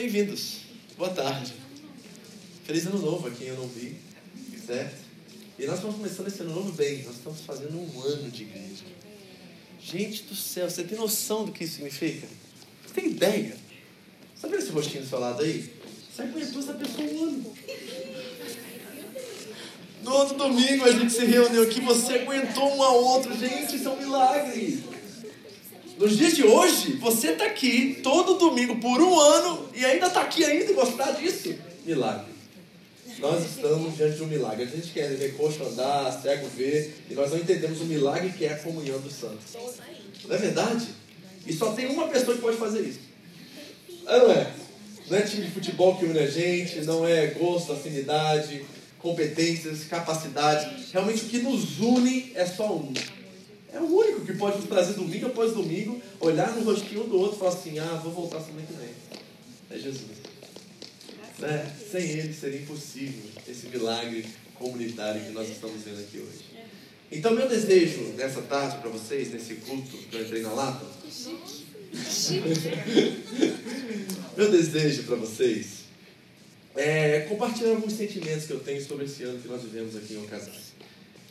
Bem-vindos, boa tarde. Feliz ano novo a quem eu não vi, certo? E nós estamos começando esse ano novo bem, nós estamos fazendo um ano de igreja. Gente do céu, você tem noção do que isso significa? Você tem ideia? Sabe esse rostinho do seu lado aí? Você aguentou essa pessoa um ano. No outro domingo a gente se reuniu aqui, você aguentou um ao outro. Gente, isso é um milagre. Nos dias de hoje, você está aqui todo domingo por um ano e ainda está aqui ainda e gostar disso. Milagre. Nós estamos diante de um milagre. A gente quer ver coxo andar, cego ver, e nós não entendemos o milagre que é a comunhão dos santos. Não é verdade? E só tem uma pessoa que pode fazer isso. É, não é? Não é time de futebol que une a gente, não é gosto, afinidade, competências, capacidade. Realmente o que nos une é só um. É o único que pode nos trazer domingo após domingo, olhar no rostinho do outro e falar assim: ah, vou voltar semana que vem. É Jesus. Né? Sem ele seria impossível esse milagre comunitário que nós estamos vendo aqui hoje. Então, meu desejo nessa tarde para vocês, nesse culto que eu entrei na lata, meu desejo para vocês é compartilhar alguns sentimentos que eu tenho sobre esse ano que nós vivemos aqui em Ocasão.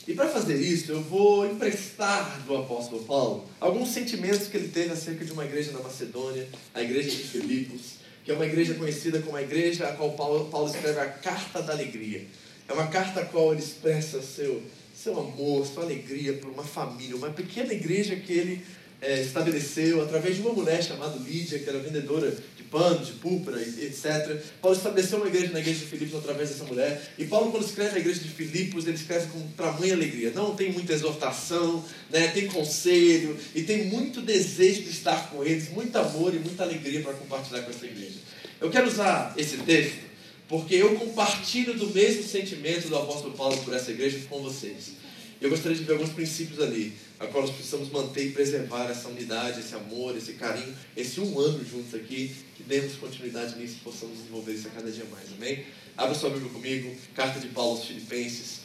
E para fazer isso, eu vou emprestar do apóstolo Paulo alguns sentimentos que ele teve acerca de uma igreja na Macedônia, a igreja de Filipos, que é uma igreja conhecida como a igreja a qual Paulo, Paulo escreve a Carta da Alegria. É uma carta a qual ele expressa seu, seu amor, sua alegria por uma família, uma pequena igreja que ele é, estabeleceu através de uma mulher chamada Lídia, que era vendedora de pano, de púrpura, etc. Paulo estabeleceu uma igreja na igreja de Filipos através dessa mulher. E Paulo, quando escreve a igreja de Filipos, ele escreve com tamanha alegria. Não tem muita exortação, né? tem conselho e tem muito desejo de estar com eles, muito amor e muita alegria para compartilhar com essa igreja. Eu quero usar esse texto porque eu compartilho do mesmo sentimento do apóstolo Paulo por essa igreja com vocês. Eu gostaria de ver alguns princípios ali, a qual nós precisamos manter e preservar essa unidade, esse amor, esse carinho, esse um ano juntos aqui, demos continuidade nisso e possamos desenvolver isso a cada dia mais, amém? Abra sua Bíblia comigo, carta de Paulo aos Filipenses,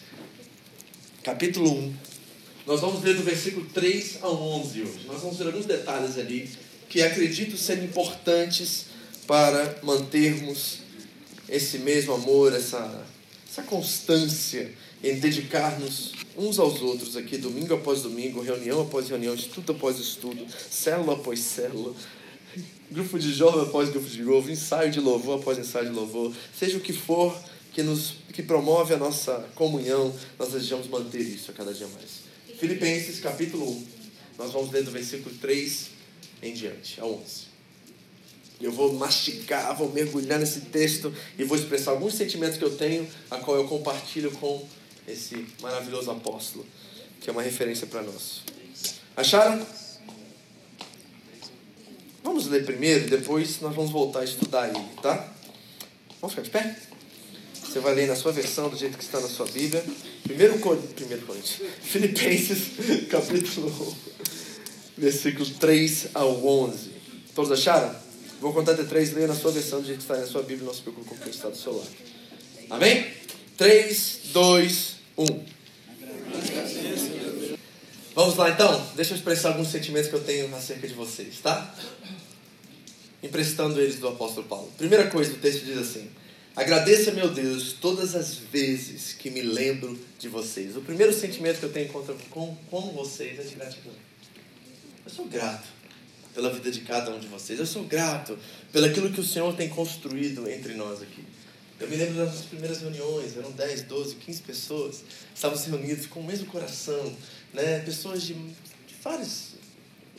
capítulo 1. Nós vamos ler do versículo 3 a 11 hoje. Nós vamos ver alguns detalhes ali que acredito serem importantes para mantermos esse mesmo amor, essa, essa constância em dedicar-nos uns aos outros aqui, domingo após domingo, reunião após reunião, estudo após estudo, célula após célula, grupo de jovem após grupo de jovem, ensaio de louvor após ensaio de louvor, seja o que for que, nos, que promove a nossa comunhão, nós desejamos manter isso a cada dia mais. Filipenses capítulo 1, nós vamos ler do versículo 3 em diante, a 11. Eu vou mastigar, vou mergulhar nesse texto e vou expressar alguns sentimentos que eu tenho, a qual eu compartilho com esse maravilhoso apóstolo, que é uma referência para nós. Acharam? Vamos ler primeiro, depois nós vamos voltar a estudar ele, tá? Vamos ficar de pé? Você vai ler na sua versão, do jeito que está na sua Bíblia. Primeiro, Coríntios. Filipenses, capítulo 1, versículos 3 ao 11. Todos acharam? Vou contar até três, leia na sua versão, do jeito que está na sua Bíblia, não se preocupe com o que está do seu lado. Amém? 3, 2, 1. Vamos lá então? Deixa eu expressar alguns sentimentos que eu tenho acerca de vocês, tá? Emprestando eles do apóstolo Paulo. Primeira coisa, o texto diz assim: Agradeça, meu Deus, todas as vezes que me lembro de vocês. O primeiro sentimento que eu tenho contra, com, com vocês é de gratidão. Eu sou grato pela vida de cada um de vocês. Eu sou grato pelo aquilo que o Senhor tem construído entre nós aqui. Eu me lembro das nossas primeiras reuniões, eram 10, 12, 15 pessoas, estávamos reunidos com o mesmo coração, né? pessoas de, de vários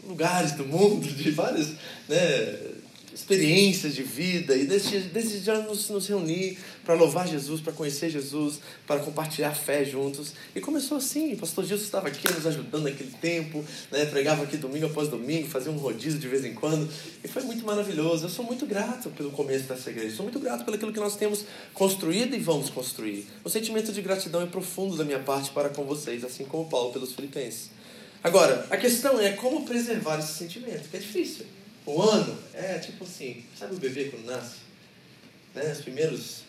lugares do mundo, de vários, né? Experiências de vida e desejamos nos reunir para louvar Jesus, para conhecer Jesus, para compartilhar fé juntos. E começou assim, o pastor Gilson estava aqui nos ajudando naquele tempo, né? pregava aqui domingo após domingo, fazia um rodízio de vez em quando, e foi muito maravilhoso. Eu sou muito grato pelo começo dessa igreja, sou muito grato pelo que nós temos construído e vamos construir. O sentimento de gratidão é profundo da minha parte para com vocês, assim como Paulo pelos filipenses. Agora, a questão é como preservar esse sentimento, que é difícil. O ano é tipo assim, sabe o bebê quando nasce? Né? Os primeiros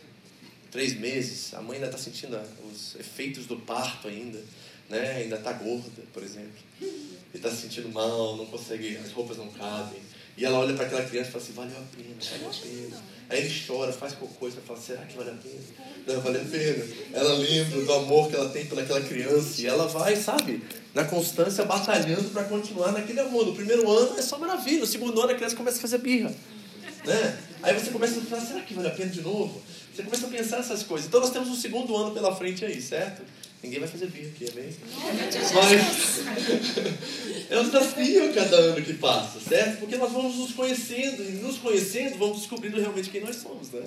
três meses, a mãe ainda está sentindo os efeitos do parto ainda, né? ainda está gorda, por exemplo. E está se sentindo mal, não consegue, as roupas não cabem. E ela olha para aquela criança e fala assim, valeu a pena, valeu a pena. Aí ele chora, faz qualquer coisa, fala, será que vale a pena? Não, vale a pena. Ela lembra do amor que ela tem pelaquela criança e ela vai, sabe, na constância, batalhando para continuar naquele amor. No primeiro ano é só maravilha, no segundo ano a criança começa a fazer birra. Né? Aí você começa a pensar, será que vale a pena de novo? Você começa a pensar essas coisas. Então nós temos um segundo ano pela frente aí, certo? Ninguém vai fazer birra aqui, amém? Mas é um desafio cada ano que passa, certo? Porque nós vamos nos conhecendo e nos conhecendo vamos descobrindo realmente quem nós somos, né?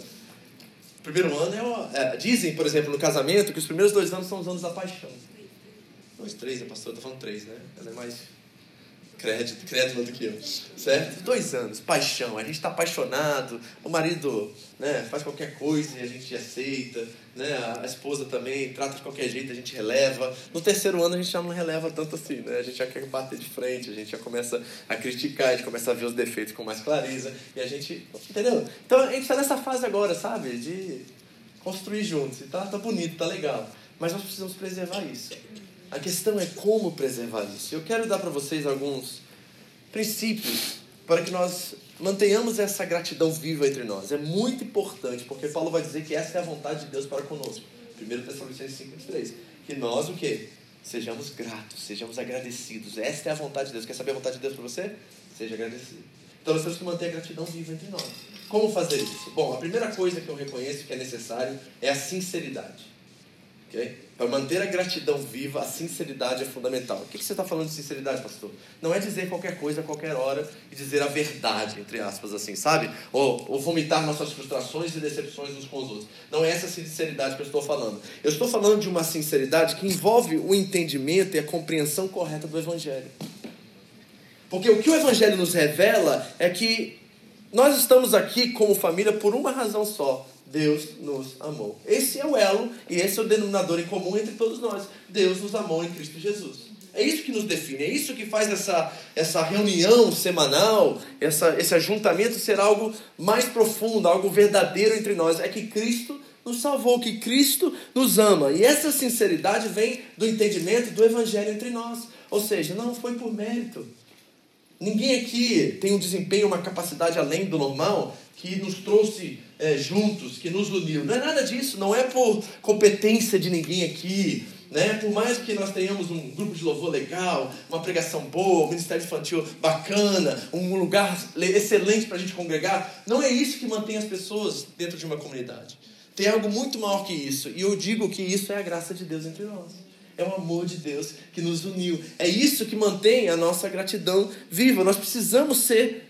O primeiro ano é, o, é, Dizem, por exemplo, no casamento, que os primeiros dois anos são os anos da paixão. Dois, três, a pastora está falando três, né? Ela é mais crédito, crédito do que eu, certo? Dois anos, paixão, a gente está apaixonado, o marido né, faz qualquer coisa e a gente aceita, né? a esposa também trata de qualquer jeito, a gente releva. No terceiro ano a gente já não releva tanto assim, né? a gente já quer bater de frente, a gente já começa a criticar, a gente começa a ver os defeitos com mais clareza e a gente, entendeu? Então a gente está nessa fase agora, sabe, de construir juntos, e tá, tá bonito, tá legal, mas nós precisamos preservar isso. A questão é como preservar isso. Eu quero dar para vocês alguns princípios para que nós mantenhamos essa gratidão viva entre nós. É muito importante, porque Paulo vai dizer que essa é a vontade de Deus para conosco. 1 Tessalonicenses 5, 23. Que nós o quê? Sejamos gratos, sejamos agradecidos. Esta é a vontade de Deus. Quer saber a vontade de Deus para você? Seja agradecido. Então nós temos que manter a gratidão viva entre nós. Como fazer isso? Bom, a primeira coisa que eu reconheço que é necessário é a sinceridade. Okay? Para manter a gratidão viva, a sinceridade é fundamental. O que você está falando de sinceridade, pastor? Não é dizer qualquer coisa a qualquer hora e dizer a verdade, entre aspas, assim, sabe? Ou, ou vomitar nossas frustrações e decepções uns com os outros. Não é essa sinceridade que eu estou falando. Eu estou falando de uma sinceridade que envolve o entendimento e a compreensão correta do Evangelho. Porque o que o Evangelho nos revela é que nós estamos aqui como família por uma razão só: Deus nos amou. Esse é o elo e esse é o denominador em comum entre todos nós. Deus nos amou em Cristo Jesus. É isso que nos define, é isso que faz essa, essa reunião semanal, essa, esse ajuntamento ser algo mais profundo, algo verdadeiro entre nós. É que Cristo nos salvou, que Cristo nos ama. E essa sinceridade vem do entendimento do Evangelho entre nós. Ou seja, não foi por mérito. Ninguém aqui tem um desempenho, uma capacidade além do normal que nos trouxe é, juntos, que nos uniu. Não é nada disso, não é por competência de ninguém aqui. Né? Por mais que nós tenhamos um grupo de louvor legal, uma pregação boa, um ministério infantil bacana, um lugar excelente para a gente congregar, não é isso que mantém as pessoas dentro de uma comunidade. Tem algo muito maior que isso. E eu digo que isso é a graça de Deus entre nós. É o amor de Deus que nos uniu. É isso que mantém a nossa gratidão viva. Nós precisamos ser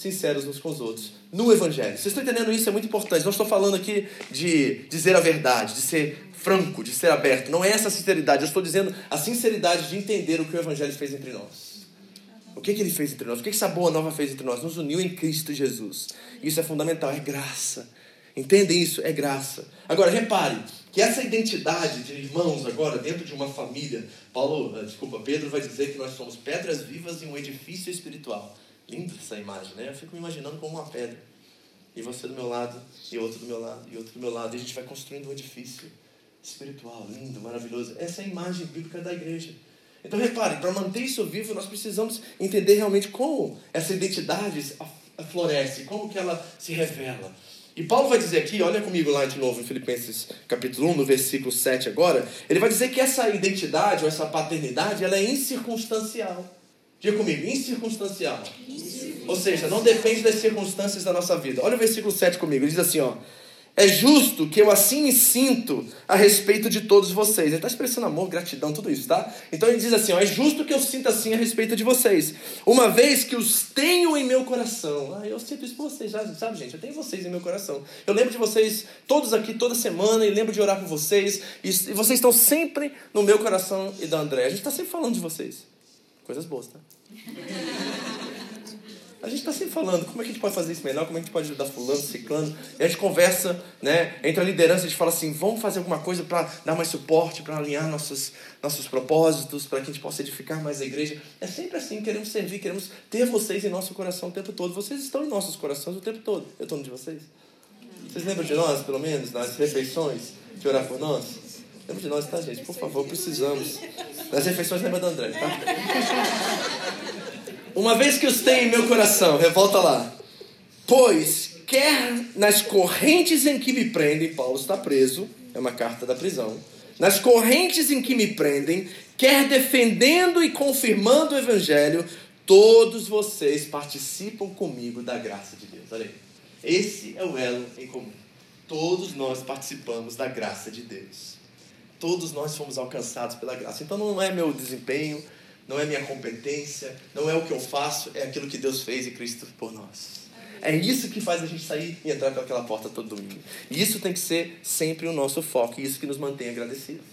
sinceros uns com os outros no Evangelho. Vocês estão entendendo isso? É muito importante. Não estou falando aqui de dizer a verdade, de ser franco, de ser aberto. Não é essa sinceridade. Eu estou dizendo a sinceridade de entender o que o Evangelho fez entre nós. O que, que ele fez entre nós? O que, que essa boa nova fez entre nós? Nos uniu em Cristo Jesus. Isso é fundamental, é graça. Entendem isso? É graça. Agora, repare que essa identidade de irmãos agora dentro de uma família, Paulo, eh, desculpa, Pedro vai dizer que nós somos pedras vivas em um edifício espiritual. Linda essa imagem, né? Eu fico me imaginando como uma pedra. E você do meu lado, e outro do meu lado, e outro do meu lado. E a gente vai construindo um edifício espiritual, lindo, maravilhoso. Essa é a imagem bíblica da igreja. Então repare, para manter isso vivo, nós precisamos entender realmente como essa identidade floresce, como que ela se revela. E Paulo vai dizer aqui, olha comigo lá de novo em Filipenses capítulo 1, no versículo 7 agora, ele vai dizer que essa identidade ou essa paternidade, ela é incircunstancial. Diga comigo, incircunstancial. Ou seja, não depende das circunstâncias da nossa vida. Olha o versículo 7 comigo, ele diz assim, ó. é justo que eu assim me sinto a respeito de todos vocês. Ele está expressando amor, gratidão, tudo isso, tá? Então ele diz assim: ó, é justo que eu sinta assim a respeito de vocês, uma vez que os tenho em meu coração. Ah, eu sinto isso por vocês, sabe, gente? Eu tenho vocês em meu coração. Eu lembro de vocês todos aqui toda semana e lembro de orar por vocês. E vocês estão sempre no meu coração e da André. A gente está sempre falando de vocês. Coisas boas, tá? A gente está sempre falando como é que a gente pode fazer isso melhor, como é que a gente pode ajudar fulano, ciclano. E a gente conversa, né? Entre a liderança, a gente fala assim, vamos fazer alguma coisa para dar mais suporte, para alinhar nossos, nossos propósitos, para que a gente possa edificar mais a igreja. É sempre assim, queremos servir, queremos ter vocês em nosso coração o tempo todo. Vocês estão em nossos corações o tempo todo. Eu estou no de vocês? Vocês lembram de nós, pelo menos, nas refeições, de orar por nós? Lembra de nós, tá, gente? Por favor, precisamos. Nas refeições, lembra do André, tá? Uma vez que os tenho em meu coração, revolta lá. Pois, quer nas correntes em que me prendem, Paulo está preso, é uma carta da prisão. Nas correntes em que me prendem, quer defendendo e confirmando o evangelho, todos vocês participam comigo da graça de Deus. Olha aí. Esse é o elo em comum. Todos nós participamos da graça de Deus. Todos nós fomos alcançados pela graça. Então não é meu desempenho, não é minha competência, não é o que eu faço, é aquilo que Deus fez e Cristo por nós. É isso que faz a gente sair e entrar pelaquela porta todo domingo. E isso tem que ser sempre o nosso foco, e isso que nos mantém agradecidos.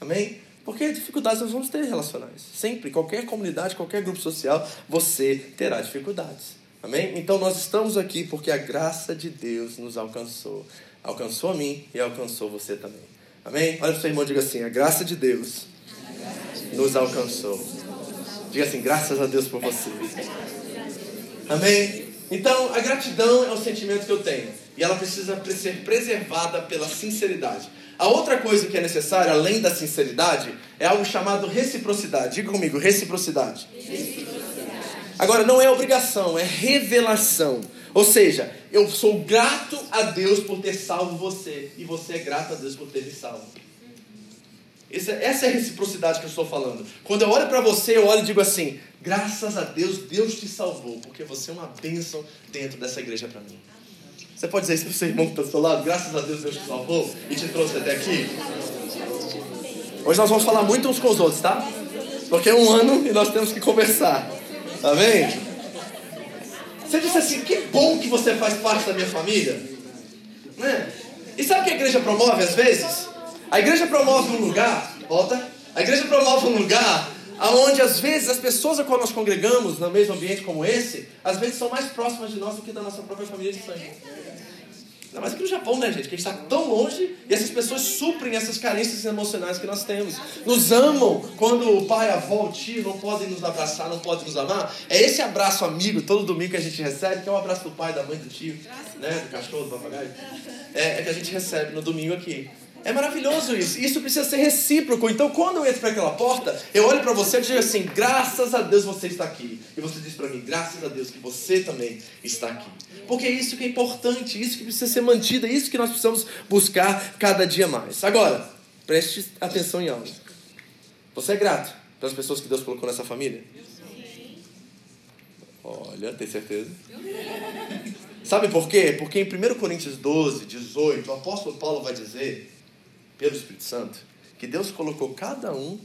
Amém? Porque dificuldades nós vamos ter relacionais. Sempre, qualquer comunidade, qualquer grupo social, você terá dificuldades. Amém? Então nós estamos aqui porque a graça de Deus nos alcançou. Alcançou a mim e alcançou você também. Amém? Olha para o seu irmão e diga assim: a graça de Deus nos alcançou. Diga assim, graças a Deus por você. Amém? Então, a gratidão é um sentimento que eu tenho. E ela precisa ser preservada pela sinceridade. A outra coisa que é necessária, além da sinceridade, é algo chamado reciprocidade. Diga comigo, reciprocidade. reciprocidade. Agora, não é obrigação, é revelação. Ou seja, eu sou grato a Deus por ter salvo você. E você é grato a Deus por ter me salvo. Essa, essa é a reciprocidade que eu estou falando. Quando eu olho para você, eu olho e digo assim: graças a Deus, Deus te salvou, porque você é uma bênção dentro dessa igreja para mim. Você pode dizer isso para o seu irmão que está do seu lado? Graças a Deus, Deus te salvou e te trouxe até aqui. Hoje nós vamos falar muito uns com os outros, tá? Porque é um ano e nós temos que conversar. Tá vendo? Você disse assim: que bom que você faz parte da minha família. Né? E sabe o que a igreja promove às vezes? A igreja promove um lugar, volta. A igreja promove um lugar aonde às vezes as pessoas a qual nós congregamos no mesmo ambiente como esse, às vezes são mais próximas de nós do que da nossa própria família de sangue. Ainda mais aqui no Japão, né, gente? Que a gente está tão longe e essas pessoas suprem essas carências emocionais que nós temos. Nos amam quando o pai, a avó, o tio não podem nos abraçar, não podem nos amar. É esse abraço amigo todo domingo que a gente recebe, que é o abraço do pai, da mãe, do tio, né? Do cachorro, do papagaio. É, é que a gente recebe no domingo aqui. É maravilhoso isso. Isso precisa ser recíproco. Então, quando eu entro para aquela porta, eu olho para você e digo assim: graças a Deus você está aqui. E você diz para mim: graças a Deus que você também está aqui. Porque é isso que é importante, isso que precisa ser mantido, é isso que nós precisamos buscar cada dia mais. Agora, preste atenção em algo. Você é grato pelas pessoas que Deus colocou nessa família? Olha, tem certeza? Sabe por quê? Porque em 1 Coríntios 12, 18, o apóstolo Paulo vai dizer pelo Espírito Santo, que Deus colocou cada um,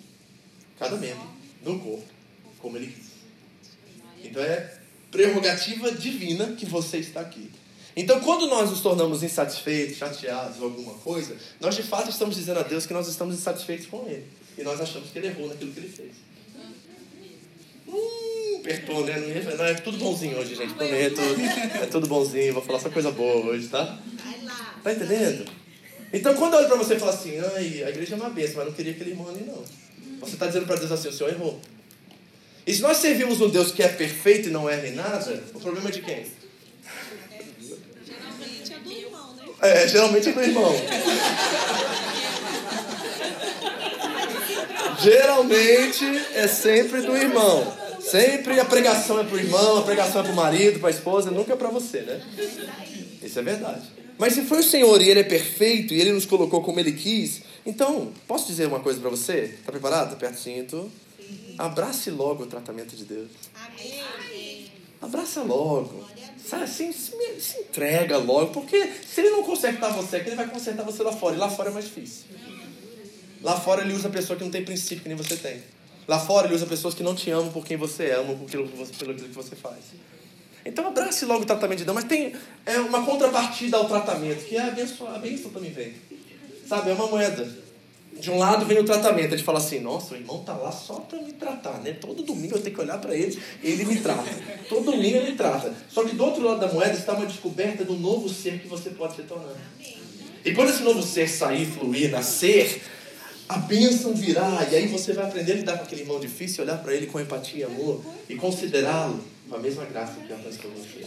cada membro, no corpo, como Ele quis. Então é prerrogativa divina que você está aqui. Então, quando nós nos tornamos insatisfeitos, chateados ou alguma coisa, nós de fato estamos dizendo a Deus que nós estamos insatisfeitos com Ele. E nós achamos que Ele errou naquilo que Ele fez. Hum, apertou, né? Não é tudo bonzinho hoje, gente. Prometo. É tudo bonzinho. Vou falar só coisa boa hoje, tá? Tá entendendo? Então, quando eu olho para você e falo assim, ai, a igreja é uma bênção, mas não queria aquele irmão ali, não. Você está dizendo para Deus assim, o Senhor errou. E se nós servimos um Deus que é perfeito e não erra em nada, o problema é de quem? Geralmente é do irmão, né? É, geralmente é do irmão. geralmente é sempre do irmão. Sempre a pregação é para o irmão, a pregação é para o marido, para a esposa, nunca é para você, né? Isso é verdade. Mas se foi o Senhor e Ele é perfeito e Ele nos colocou como Ele quis, então, posso dizer uma coisa para você? Está preparado? Aperta o cinto. Abrace logo o tratamento de Deus. Amém. Abraça logo. Sabe, assim, se, se entrega logo. Porque se ele não consertar você aqui, ele vai consertar você lá fora. E lá fora é mais difícil. Lá fora ele usa pessoa que não tem princípio que nem você tem. Lá fora ele usa pessoas que não te amam por quem você é, amam por aquilo pelo que você faz. Então abrace logo o tratamento de Deus, mas tem é uma contrapartida ao tratamento, que é a benção, a também vem. Sabe, é uma moeda. De um lado vem o tratamento, a gente fala assim, nossa, o irmão tá lá só para me tratar, né? Todo domingo eu tenho que olhar para ele ele me trata. Todo domingo ele me trata. Só que do outro lado da moeda está uma descoberta do novo ser que você pode se tornar. E quando esse novo ser sair, fluir, nascer, a bênção virá. E aí você vai aprender a lidar com aquele irmão difícil, olhar para ele com empatia e amor e considerá-lo com a mesma graça que alcançou você.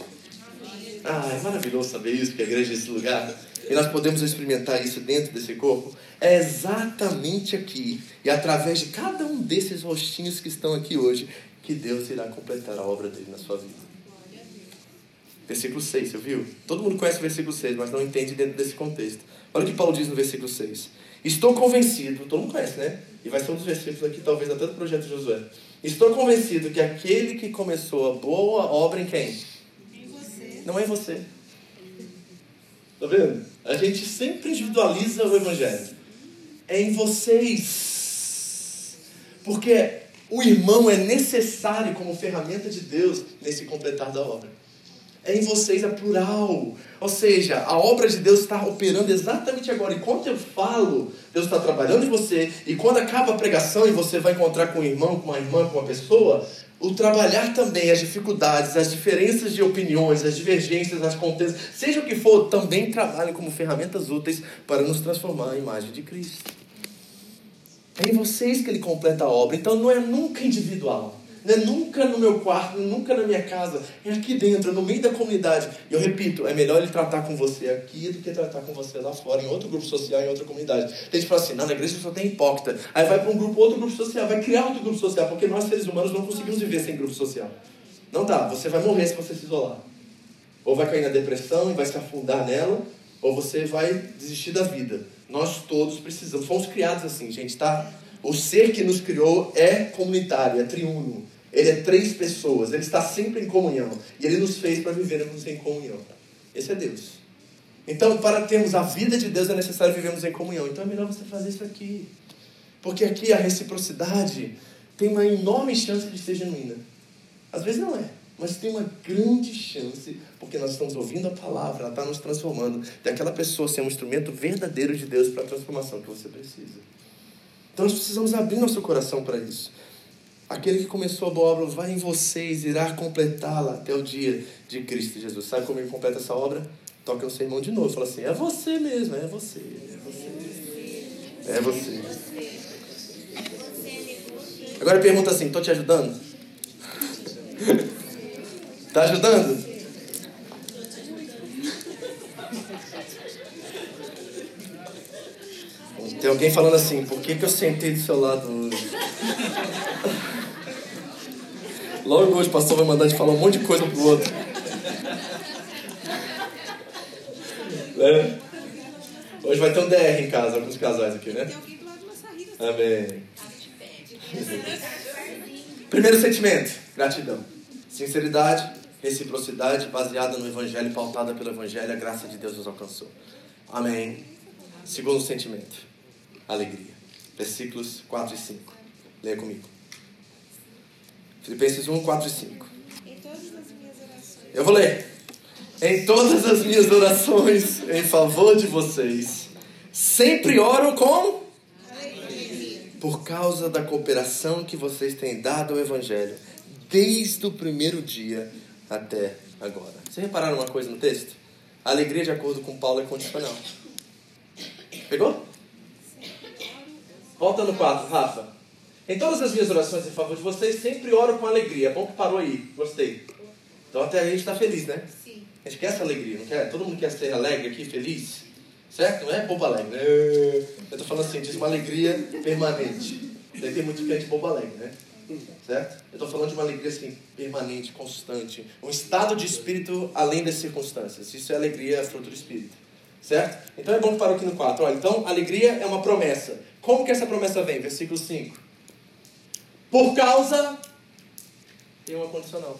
Ah, é maravilhoso saber isso, que a igreja é esse lugar. E nós podemos experimentar isso dentro desse corpo. É exatamente aqui e através de cada um desses rostinhos que estão aqui hoje que Deus irá completar a obra dele na sua vida. Versículo 6, você viu? Todo mundo conhece o versículo 6, mas não entende dentro desse contexto. Olha o que Paulo diz no versículo 6. Estou convencido, todo mundo conhece, né? E vai ser um dos versículos aqui, talvez até do projeto de Josué. Estou convencido que aquele que começou a boa obra em quem? Em você. Não é em você. Tá vendo? A gente sempre individualiza o evangelho. É em vocês. Porque o irmão é necessário como ferramenta de Deus nesse completar da obra. É em vocês, é plural. Ou seja, a obra de Deus está operando exatamente agora. Enquanto eu falo, Deus está trabalhando em você. E quando acaba a pregação e você vai encontrar com um irmão, com uma irmã, com uma pessoa, o trabalhar também as dificuldades, as diferenças de opiniões, as divergências, as contensas, seja o que for, também trabalham como ferramentas úteis para nos transformar à imagem de Cristo. É em vocês que ele completa a obra. Então não é nunca individual. Não é nunca no meu quarto, nunca na minha casa. É aqui dentro, no meio da comunidade. E eu repito, é melhor ele tratar com você aqui do que tratar com você lá fora, em outro grupo social, em outra comunidade. Tem gente que fala assim, na igreja só tem hipócrita. Aí vai para um grupo, outro grupo social, vai criar outro grupo social, porque nós seres humanos não conseguimos viver sem grupo social. Não dá, você vai morrer se você se isolar. Ou vai cair na depressão e vai se afundar nela, ou você vai desistir da vida. Nós todos precisamos, fomos criados assim, gente, tá? O ser que nos criou é comunitário, é triuno. Ele é três pessoas, ele está sempre em comunhão. E ele nos fez para vivermos em comunhão. Esse é Deus. Então, para termos a vida de Deus, é necessário vivermos em comunhão. Então, é melhor você fazer isso aqui. Porque aqui a reciprocidade tem uma enorme chance de ser genuína. Às vezes não é, mas tem uma grande chance, porque nós estamos ouvindo a palavra, ela está nos transformando, de aquela pessoa ser um instrumento verdadeiro de Deus para a transformação que você precisa. Então, nós precisamos abrir nosso coração para isso. Aquele que começou a boa obra vai em vocês, irá completá-la até o dia de Cristo Jesus. Sabe como ele completa essa obra? Toca o sermão de novo. Fala assim: é você mesmo, é você, é você. É você. Agora pergunta assim: estou te ajudando? Está ajudando? Tem alguém falando assim: por que, que eu sentei do seu lado hoje? Logo hoje o pastor vai mandar de falar um monte de coisa pro outro. Né? Hoje vai ter um DR em casa, alguns casais aqui, né? Amém. Primeiro sentimento, gratidão. Sinceridade, reciprocidade, baseada no Evangelho, pautada pelo Evangelho, a graça de Deus nos alcançou. Amém. Segundo sentimento, alegria. Versículos 4 e 5. Leia comigo. Filipenses 1, 4 e 5. Eu vou ler. Em todas as minhas orações em favor de vocês, sempre oram com por causa da cooperação que vocês têm dado ao Evangelho, desde o primeiro dia até agora. Vocês repararam uma coisa no texto? A alegria, de acordo com Paulo, é condicional. Pegou? Volta no 4, Rafa. Em todas as minhas orações em favor de vocês, sempre oro com alegria. É bom que parou aí, gostei. Então até a gente está feliz, né? Sim. A gente quer essa alegria, não quer? Todo mundo quer ser alegre aqui, feliz? Certo? Não é bobo alegre. É. Eu estou falando assim, diz uma alegria permanente. Daí tem muito crente bobo alegre, né? Certo? Eu estou falando de uma alegria assim, permanente, constante. Um estado de espírito além das circunstâncias. Isso é alegria, é fruto do espírito. Certo? Então é bom que parou aqui no 4. Olha, então, alegria é uma promessa. Como que essa promessa vem? Versículo 5. Por causa. Tem uma condicional.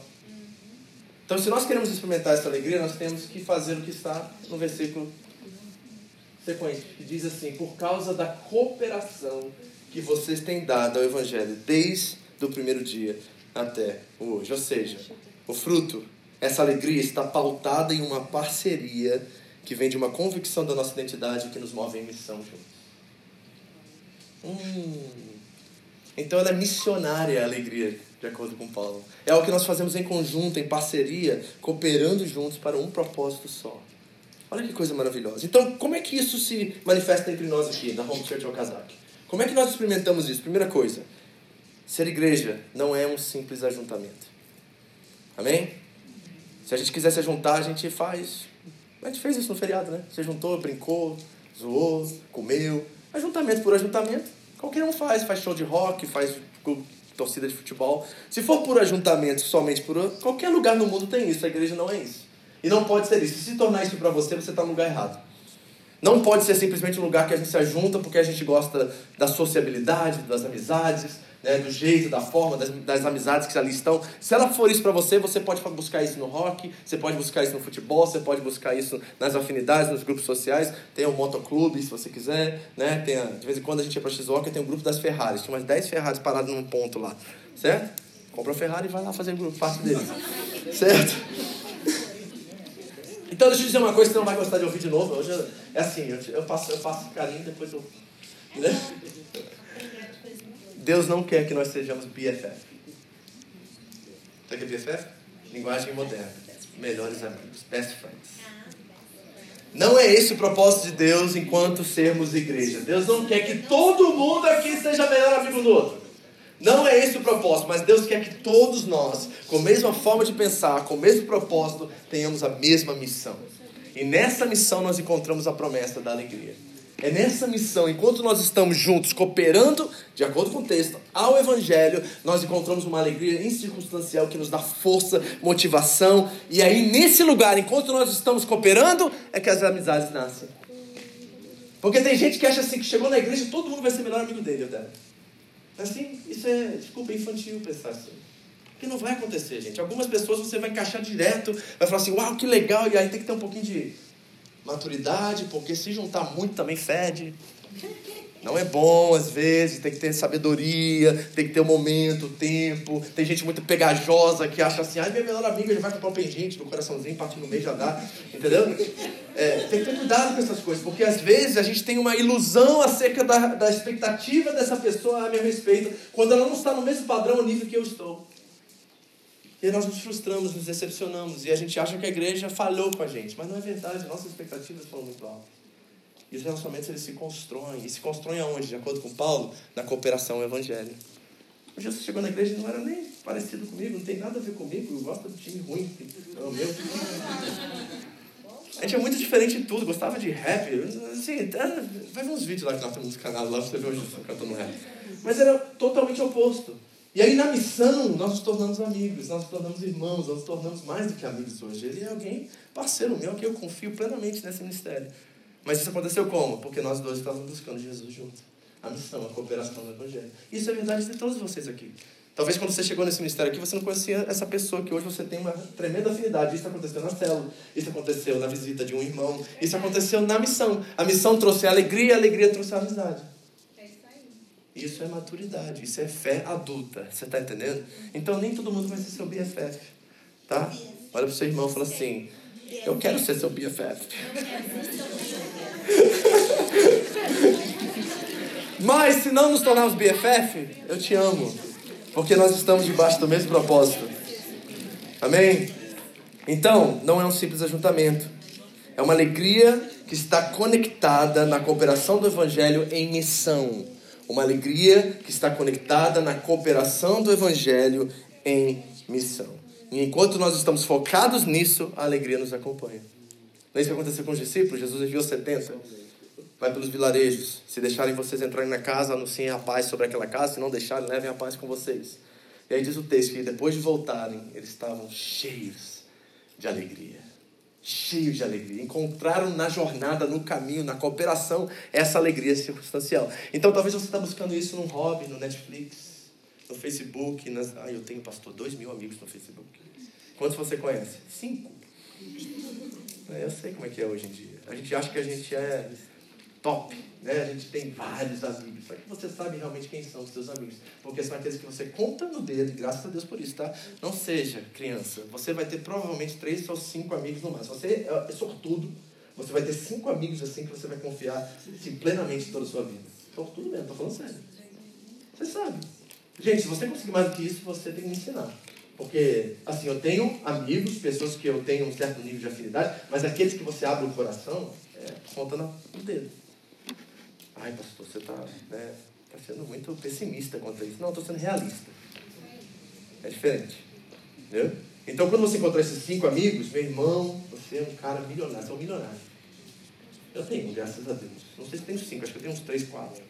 Então, se nós queremos experimentar essa alegria, nós temos que fazer o que está no versículo sequente, que diz assim: Por causa da cooperação que vocês têm dado ao Evangelho, desde o primeiro dia até hoje. Ou seja, o fruto, essa alegria está pautada em uma parceria que vem de uma convicção da nossa identidade que nos move em missão juntos. Hum. Então ela é missionária a alegria, de acordo com Paulo. É o que nós fazemos em conjunto, em parceria, cooperando juntos para um propósito só. Olha que coisa maravilhosa. Então, como é que isso se manifesta entre nós aqui, na Home Church Okazaki? Como é que nós experimentamos isso? Primeira coisa, ser igreja não é um simples ajuntamento. Amém? Se a gente quiser se juntar, a gente faz. A gente fez isso no feriado, né? Você juntou, brincou, zoou, comeu. Ajuntamento por ajuntamento, qualquer um faz. Faz show de rock, faz torcida de futebol. Se for por ajuntamento, somente por. Qualquer lugar no mundo tem isso. A igreja não é isso. E não pode ser isso. Se tornar isso para você, você está no lugar errado. Não pode ser simplesmente um lugar que a gente se ajunta porque a gente gosta da sociabilidade, das amizades, né, do jeito, da forma, das, das amizades que ali estão. Se ela for isso para você, você pode buscar isso no rock, você pode buscar isso no futebol, você pode buscar isso nas afinidades, nos grupos sociais. Tem o motoclube, se você quiser. Né? Tem a, de vez em quando a gente ia para X-Walker, tem o grupo das Ferraris. Tinha umas 10 Ferraris paradas num ponto lá. Certo? Compra a Ferrari e vai lá fazer o grupo, parte deles. certo? Então deixa eu dizer uma coisa que você não vai gostar de ouvir de novo. Hoje é assim, eu, eu, passo, eu passo carinho, depois eu. Né? Deus não quer que nós sejamos BFF. Sabe o que é BFF? Linguagem moderna. Melhores amigos. Best friends. Não é esse o propósito de Deus enquanto sermos igreja. Deus não quer que todo mundo aqui seja melhor amigo do outro. Não é esse o propósito, mas Deus quer que todos nós, com a mesma forma de pensar, com o mesmo propósito, tenhamos a mesma missão. E nessa missão nós encontramos a promessa da alegria. É nessa missão, enquanto nós estamos juntos, cooperando, de acordo com o texto, ao Evangelho, nós encontramos uma alegria incircunstancial que nos dá força, motivação. E aí, nesse lugar, enquanto nós estamos cooperando, é que as amizades nascem. Porque tem gente que acha assim que chegou na igreja todo mundo vai ser melhor amigo dele, dela. Assim, isso é, desculpa, infantil pensar assim. Porque não vai acontecer, gente. Algumas pessoas você vai encaixar direto, vai falar assim, uau, que legal, e aí tem que ter um pouquinho de maturidade, porque se juntar muito também fede. Não é bom, às vezes, tem que ter sabedoria, tem que ter o um momento, o tempo. Tem gente muito pegajosa que acha assim, ai, meu melhor amigo, ele vai comprar um pingente no coraçãozinho, parte no meio já dá. Entendeu? É, tem que ter cuidado com essas coisas, porque às vezes a gente tem uma ilusão acerca da, da expectativa dessa pessoa a meu respeito, quando ela não está no mesmo padrão, nível que eu estou. E nós nos frustramos, nos decepcionamos. E a gente acha que a igreja falhou com a gente. Mas não é verdade, nossas expectativas foram muito altas. Os relacionamentos eles se constroem. E se constroem aonde? De acordo com Paulo, na cooperação evangelho. O Jesus chegou na igreja e não era nem parecido comigo, não tem nada a ver comigo. Eu gosto do time ruim. É o meu. A gente é muito diferente em tudo, gostava de rap. Assim, vai ver uns vídeos lá que nós temos no canal lá, você vê o Jesus cantando rap. Mas era totalmente oposto. E aí na missão nós nos tornamos amigos, nós nos tornamos irmãos, nós nos tornamos mais do que amigos hoje. Ele é alguém, parceiro meu, que eu confio plenamente nesse ministério. Mas isso aconteceu como? Porque nós dois estávamos buscando Jesus juntos. A missão, a cooperação no Evangelho. Isso é verdade de todos vocês aqui. Talvez quando você chegou nesse ministério aqui, você não conhecia essa pessoa que hoje você tem uma tremenda afinidade. Isso aconteceu na célula, isso aconteceu na visita de um irmão, isso aconteceu na missão. A missão trouxe a alegria, a alegria trouxe a amizade. Isso é maturidade, isso é fé adulta. Você está entendendo? Então nem todo mundo vai ser seu BFF. Tá? Olha para o seu irmão e fala assim: Eu quero ser seu BFF. Mas se não nos tornarmos BFF, eu te amo. Porque nós estamos debaixo do mesmo propósito. Amém? Então, não é um simples ajuntamento. É uma alegria que está conectada na cooperação do Evangelho em missão. Uma alegria que está conectada na cooperação do Evangelho em missão. E enquanto nós estamos focados nisso, a alegria nos acompanha. Não é isso que aconteceu com os discípulos? Jesus enviou 70. Vai pelos vilarejos. Se deixarem vocês entrarem na casa, anunciem a paz sobre aquela casa. Se não deixarem, levem a paz com vocês. E aí diz o texto que depois de voltarem, eles estavam cheios de alegria cheios de alegria. Encontraram na jornada, no caminho, na cooperação, essa alegria circunstancial. Então talvez você está buscando isso num hobby, no Netflix, no Facebook. Nas... Ah, eu tenho, pastor, dois mil amigos no Facebook. Quantos você conhece? Cinco. Eu sei como é que é hoje em dia. A gente acha que a gente é top, né? A gente tem vários amigos. Só que você sabe realmente quem são os seus amigos. Porque são aqueles que você conta no dedo, graças a Deus por isso, tá? Não seja criança. Você vai ter provavelmente três ou cinco amigos no máximo. Você é sortudo. Você vai ter cinco amigos assim que você vai confiar assim, plenamente toda a sua vida. Sortudo mesmo, tô falando sério. Você sabe. Gente, se você conseguir mais do que isso, você tem que me ensinar. Porque, assim, eu tenho amigos, pessoas que eu tenho um certo nível de afinidade, mas aqueles que você abre o coração, é, conta no dedo. Ai, pastor, você está né, tá sendo muito pessimista quanto a isso. Não, estou sendo realista. É diferente. Entendeu? Então, quando você encontrar esses cinco amigos, meu irmão, você é um cara milionário, você é um milionário. Eu tenho, graças a Deus. Não sei se tenho cinco, acho que eu tenho uns três, quatro.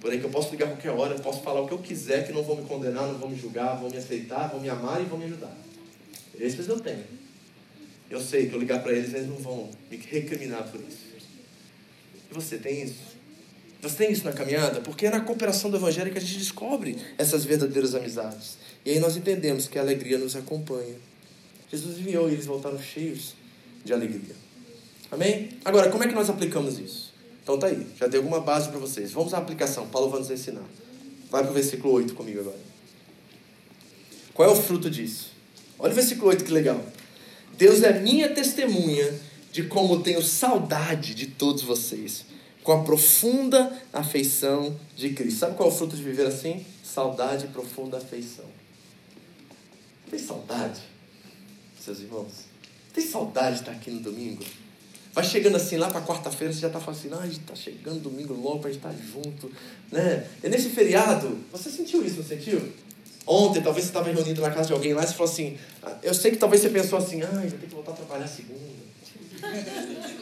Porém, que eu posso ligar a qualquer hora, eu posso falar o que eu quiser, que não vão me condenar, não vão me julgar, vão me aceitar, vão me amar e vão me ajudar. Esses eu tenho. Eu sei que eu ligar para eles, eles não vão me recriminar por isso. E você tem isso? Você tem isso na caminhada? Porque é na cooperação do Evangelho que a gente descobre essas verdadeiras amizades. E aí nós entendemos que a alegria nos acompanha. Jesus enviou e eles voltaram cheios de alegria. Amém? Agora, como é que nós aplicamos isso? Então tá aí, já dei alguma base para vocês. Vamos à aplicação, Paulo vai nos ensinar. Vai para o versículo 8 comigo agora. Qual é o fruto disso? Olha o versículo 8 que legal. Deus é minha testemunha de como tenho saudade de todos vocês, com a profunda afeição de Cristo. Sabe qual é o fruto de viver assim? Saudade e profunda afeição. Tem saudade, seus irmãos? Tem saudade de estar aqui no domingo? Vai chegando assim lá para quarta-feira, você já está falando assim, ah, está chegando domingo logo para estar tá junto. Né? E nesse feriado, você sentiu isso, não sentiu? Ontem, talvez você estava reunido na casa de alguém lá e você falou assim, ah, eu sei que talvez você pensou assim, ah, vou ter que voltar a trabalhar segunda.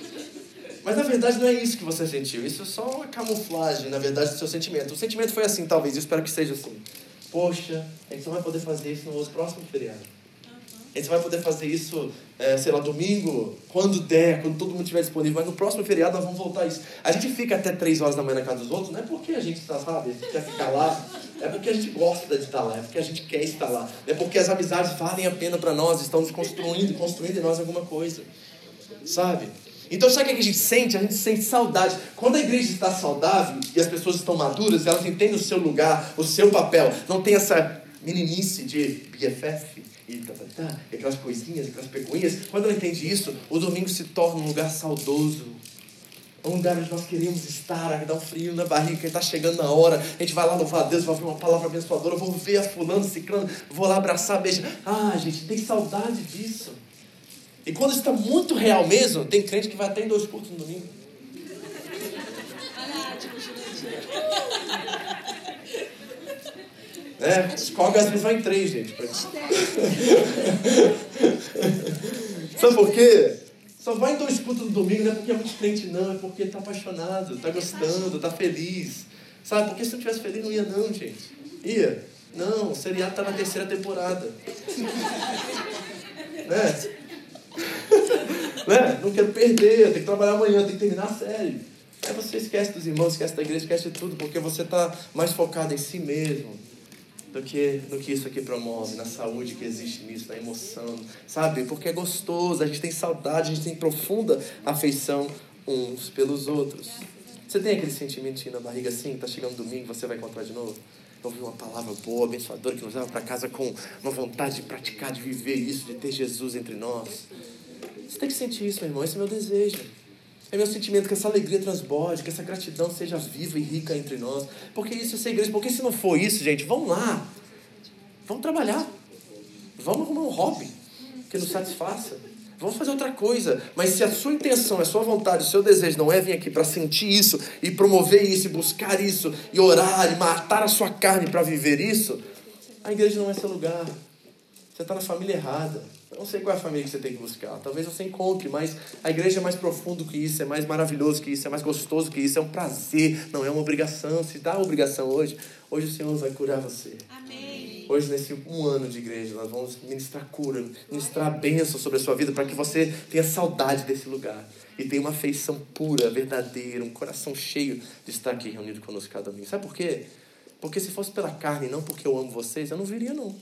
Mas na verdade não é isso que você sentiu. Isso é só uma camuflagem, na verdade, do seu sentimento. O sentimento foi assim, talvez, eu espero que seja assim. Poxa, a gente só vai poder fazer isso no próximo feriado. A gente vai poder fazer isso, é, sei lá, domingo, quando der, quando todo mundo estiver disponível. Mas no próximo feriado nós vamos voltar a isso. A gente fica até três horas da manhã na casa dos outros, não é porque a gente está, sabe, a gente quer ficar lá. É porque a gente gosta de estar lá, é porque a gente quer estar lá. É porque as amizades valem a pena para nós, estão nos construindo, construindo em nós alguma coisa. Sabe? Então, sabe o que a gente sente? A gente sente saudade. Quando a igreja está saudável e as pessoas estão maduras, elas entendem o seu lugar, o seu papel. Não tem essa meninice de BFF, e, tá, tá, tá, aquelas coisinhas, aquelas pecuinhas. Quando ela entende isso, o domingo se torna um lugar saudoso. Um lugar onde nós queremos estar, dá um frio na barriga, está chegando na hora. A gente vai lá louvar a Deus, vai ouvir uma palavra abençoadora, vou ver a fulano, ciclano, vou lá abraçar, beijar. Ah, gente, tem saudade disso. E quando está muito real mesmo, tem crente que vai até em dois cultos no domingo. É, escoga às vezes vai em três, gente. Sabe por quê? Só vai em dois cultos no domingo, não é porque é muito crente, não, é porque está apaixonado, está gostando, está feliz. Sabe? Porque se não tivesse feliz, não ia, não, gente. Ia? Não, o seriado está na terceira temporada. né? né? Não quero perder, tem que trabalhar amanhã, tem que terminar a série. Aí você esquece dos irmãos, esquece da igreja, esquece de tudo, porque você está mais focado em si mesmo do que, do que isso aqui promove, na saúde que existe nisso, na emoção, sabe? Porque é gostoso, a gente tem saudade, a gente tem profunda afeição uns pelos outros. Você tem aquele sentimentinho na barriga assim, tá chegando domingo, você vai encontrar de novo? Ouvir uma palavra boa, abençoadora, que nos leva para casa com uma vontade de praticar, de viver isso, de ter Jesus entre nós. Você tem que sentir isso, meu irmão, esse é meu desejo. É meu sentimento que essa alegria transborde, que essa gratidão seja viva e rica entre nós. Porque isso é ser igreja. Porque se não for isso, gente, vamos lá. Vamos trabalhar. Vamos arrumar um hobby que nos satisfaça. Vamos fazer outra coisa. Mas se a sua intenção, a sua vontade, o seu desejo não é vir aqui para sentir isso e promover isso, e buscar isso, e orar, e matar a sua carne para viver isso, a igreja não é seu lugar. Você está na família errada. Eu não sei qual é a família que você tem que buscar. Talvez você encontre, mas a igreja é mais profundo que isso, é mais maravilhoso que isso, é mais gostoso que isso, é um prazer, não é uma obrigação. Se dá obrigação hoje, hoje o Senhor vai curar você. Amém. Hoje, nesse um ano de igreja, nós vamos ministrar cura, ministrar bênção sobre a sua vida para que você tenha saudade desse lugar e tenha uma afeição pura, verdadeira, um coração cheio de estar aqui reunido conosco cada domingo. Sabe por quê? Porque se fosse pela carne, não porque eu amo vocês, eu não viria, não.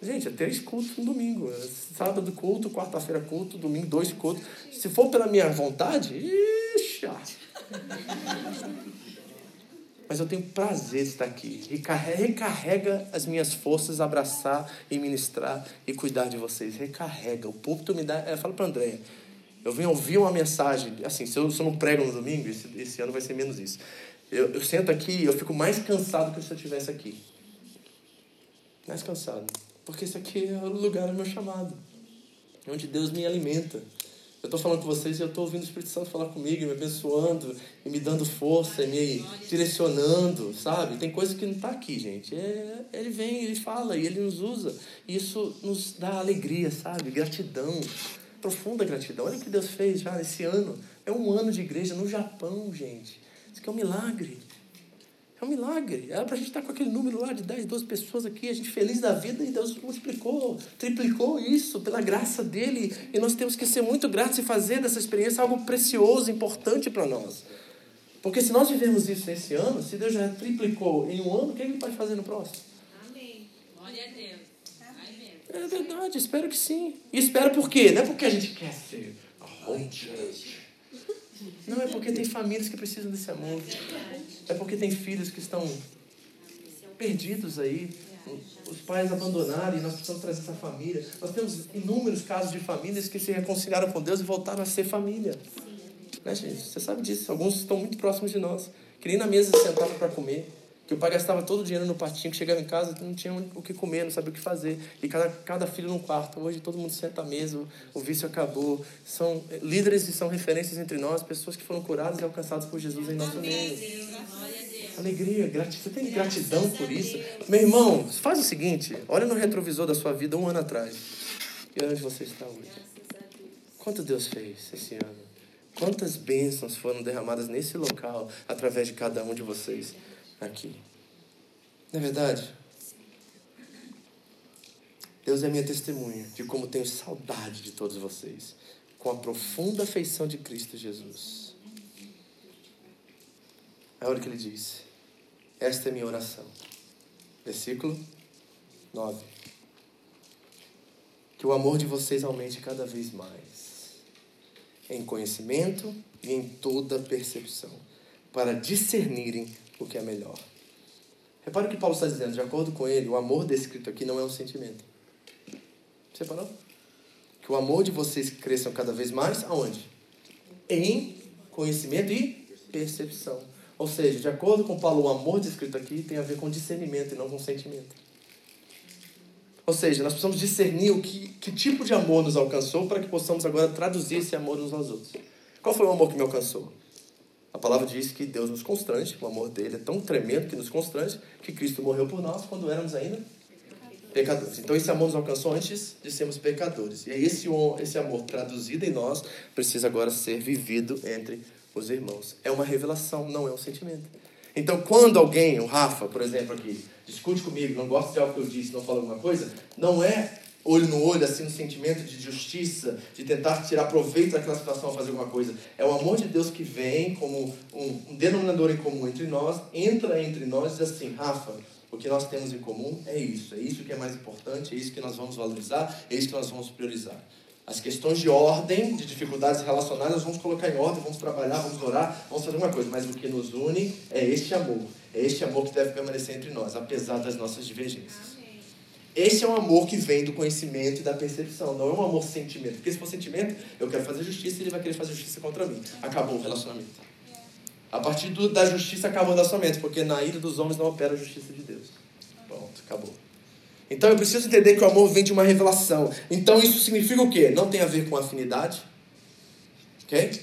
Gente, é três cultos no domingo. É sábado culto, quarta-feira culto, domingo dois cultos. Se for pela minha vontade, ixi, ah. Mas eu tenho prazer de estar aqui. Recarrega as minhas forças, abraçar e ministrar e cuidar de vocês. Recarrega. O púlpito me dá. Eu falo para Andréia. Eu venho ouvir uma mensagem. Assim, se eu, se eu não prego no domingo, esse, esse ano vai ser menos isso. Eu, eu sento aqui eu fico mais cansado que se eu estivesse aqui. Mais cansado. Porque isso aqui é o lugar do meu chamado. Onde Deus me alimenta. Eu estou falando com vocês e eu estou ouvindo o Espírito Santo falar comigo, me abençoando, e me dando força, e me direcionando, sabe? Tem coisa que não está aqui, gente. É, ele vem, ele fala e ele nos usa. E isso nos dá alegria, sabe? Gratidão, profunda gratidão. Olha o que Deus fez já esse ano. É um ano de igreja no Japão, gente. Isso aqui é um milagre. É um milagre. Era para a gente estar com aquele número lá de 10, 12 pessoas aqui, a gente feliz da vida, e Deus multiplicou, triplicou isso pela graça dele. E nós temos que ser muito gratos e fazer dessa experiência algo precioso, importante para nós. Porque se nós vivemos isso esse ano, se Deus já triplicou em um ano, o que ele pode fazer no próximo? Amém. Glória a Deus. Amém. É verdade, espero que sim. E espero por quê? Não é porque a gente quer ser a home church. Não, é porque tem famílias que precisam desse amor. É porque tem filhos que estão perdidos aí. Os pais abandonaram e nós precisamos trazer essa família. Nós temos inúmeros casos de famílias que se reconciliaram com Deus e voltaram a ser família. Né, gente? Você sabe disso. Alguns estão muito próximos de nós. Que nem na mesa sentavam para comer. Que o pai gastava todo o dinheiro no patinho, que chegava em casa não tinha o que comer, não sabia o que fazer. E cada, cada filho num quarto. Hoje todo mundo senta à mesa, o vício acabou. São líderes e são referências entre nós, pessoas que foram curadas e alcançadas por Jesus em nosso meio. Alegria, gratidão. Você tem gratidão por isso? Meu irmão, faz o seguinte: olha no retrovisor da sua vida um ano atrás. E onde você está hoje? Quanto Deus fez esse ano? Quantas bênçãos foram derramadas nesse local através de cada um de vocês? Aqui. Não é verdade? Deus é minha testemunha de como tenho saudade de todos vocês, com a profunda afeição de Cristo Jesus. É hora que ele diz: Esta é minha oração. Versículo 9. Que o amor de vocês aumente cada vez mais, em conhecimento e em toda percepção, para discernirem o que é melhor. Repare o que Paulo está dizendo, de acordo com ele, o amor descrito aqui não é um sentimento. Você parou? Que o amor de vocês cresça cada vez mais aonde? Em conhecimento e percepção. Ou seja, de acordo com Paulo, o amor descrito aqui tem a ver com discernimento e não com sentimento. Ou seja, nós precisamos discernir o que, que tipo de amor nos alcançou para que possamos agora traduzir esse amor uns aos outros. Qual foi o amor que me alcançou? A palavra diz que Deus nos constrange, o amor dele é tão tremendo que nos constrange, que Cristo morreu por nós quando éramos ainda pecadores. Então esse amor nos alcançou antes de sermos pecadores. E esse, esse amor traduzido em nós precisa agora ser vivido entre os irmãos. É uma revelação, não é um sentimento. Então quando alguém, o Rafa, por exemplo, aqui, discute comigo, não gosta de algo que eu disse, não fala alguma coisa, não é olho no olho, assim, no sentimento de justiça, de tentar tirar proveito daquela situação, fazer alguma coisa. É o amor de Deus que vem como um, um denominador em comum entre nós, entra entre nós e diz assim, Rafa, o que nós temos em comum é isso, é isso que é mais importante, é isso que nós vamos valorizar, é isso que nós vamos priorizar. As questões de ordem, de dificuldades relacionais, nós vamos colocar em ordem, vamos trabalhar, vamos orar, vamos fazer uma coisa, mas o que nos une é este amor. É este amor que deve permanecer entre nós, apesar das nossas divergências. Esse é um amor que vem do conhecimento e da percepção, não é um amor sentimento. Porque se for sentimento, eu quero fazer justiça e ele vai querer fazer justiça contra mim. Acabou o relacionamento. A partir do, da justiça acabou o relacionamento, porque na ira dos homens não opera a justiça de Deus. Pronto, acabou. Então eu preciso entender que o amor vem de uma revelação. Então isso significa o quê? Não tem a ver com afinidade. Ok?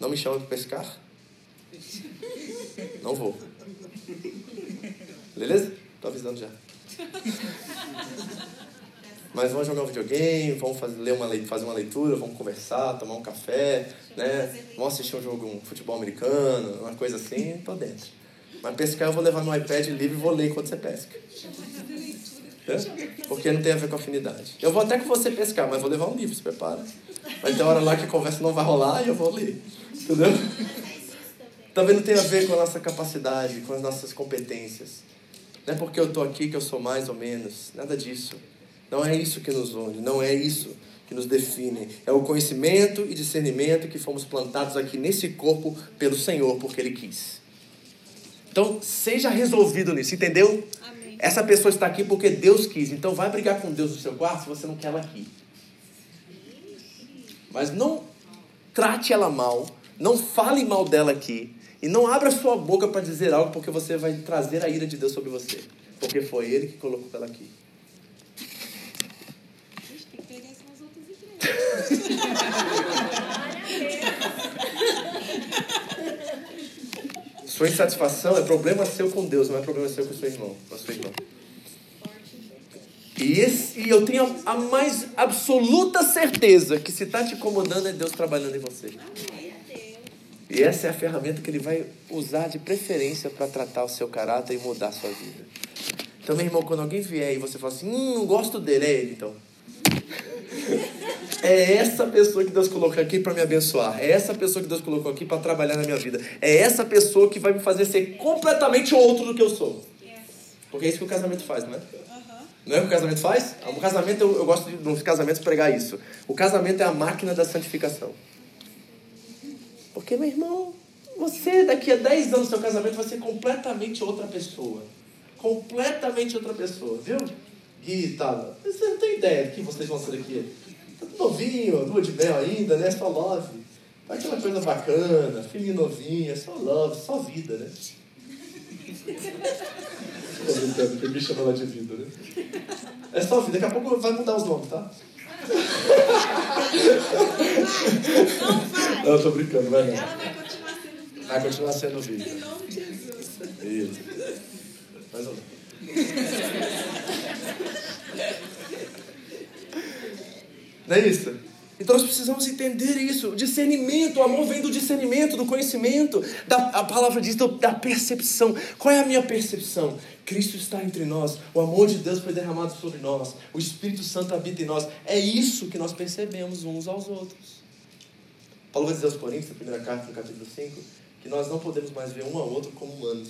Não me chama para pescar. Não vou. Beleza? Estou avisando já. Mas vamos jogar um videogame, vamos fazer, ler uma, fazer uma leitura, vamos conversar, tomar um café, né? Vamos assistir um jogo, um futebol americano, uma coisa assim, tô dentro. Mas pescar eu vou levar meu iPad livre e vou ler enquanto você pesca. É? Porque não tem a ver com afinidade. Eu vou até com você pescar, mas vou levar um livro, se prepara. Vai ter hora lá que a conversa não vai rolar e eu vou ler. Entendeu? Também não tem a ver com a nossa capacidade, com as nossas competências. Não é porque eu estou aqui que eu sou mais ou menos. Nada disso. Não é isso que nos une, não é isso que nos define. É o conhecimento e discernimento que fomos plantados aqui nesse corpo pelo Senhor, porque Ele quis. Então, seja resolvido nisso, entendeu? Amém. Essa pessoa está aqui porque Deus quis. Então, vai brigar com Deus no seu quarto se você não quer ela aqui. Mas não trate ela mal, não fale mal dela aqui. E não abra sua boca para dizer algo, porque você vai trazer a ira de Deus sobre você. Porque foi Ele que colocou ela aqui. Sua insatisfação é problema seu com Deus, não é problema seu com seu irmão, com sua irmã. E, esse, e eu tenho a, a mais absoluta certeza que se está te incomodando é Deus trabalhando em você. E essa é a ferramenta que Ele vai usar de preferência para tratar o seu caráter e mudar a sua vida. Então, meu irmão, quando alguém vier e você fala assim, hum, não gosto dele, é ele então. É essa pessoa que Deus colocou aqui para me abençoar. É essa pessoa que Deus colocou aqui para trabalhar na minha vida. É essa pessoa que vai me fazer ser completamente outro do que eu sou. Porque é isso que o casamento faz, não é? Não é o que o casamento faz? O casamento, eu, eu gosto de, nos casamentos, pregar isso. O casamento é a máquina da santificação. Porque, meu irmão, você daqui a 10 anos, seu casamento vai ser completamente outra pessoa. Completamente outra pessoa, viu? Gui e tal. Você não tem ideia do que vocês vão ser daqui. Tá tudo novinho, lua de mel ainda, né? Só love. Vai aquela coisa bacana, filhinho novinho, só love, só vida, né? Tô brincando, que me chama ela de vida, né? É só vida, daqui a pouco vai mudar os nomes, tá? Não, eu tô brincando, vai não. Ela vai continuar sendo vida. Vai continuar sendo vida. Em nome de Jesus. Isso. Mais ou menos. Não é isso? Então nós precisamos entender isso. O discernimento, o amor vem do discernimento, do conhecimento. Da, a palavra diz do- da percepção. Qual é a minha percepção? Cristo está entre nós, o amor de Deus foi derramado sobre nós, o Espírito Santo habita em nós. É isso que nós percebemos uns aos outros. Paulo vai dizer aos Coríntios, na primeira carta, no capítulo 5, que nós não podemos mais ver um ao outro como humanos.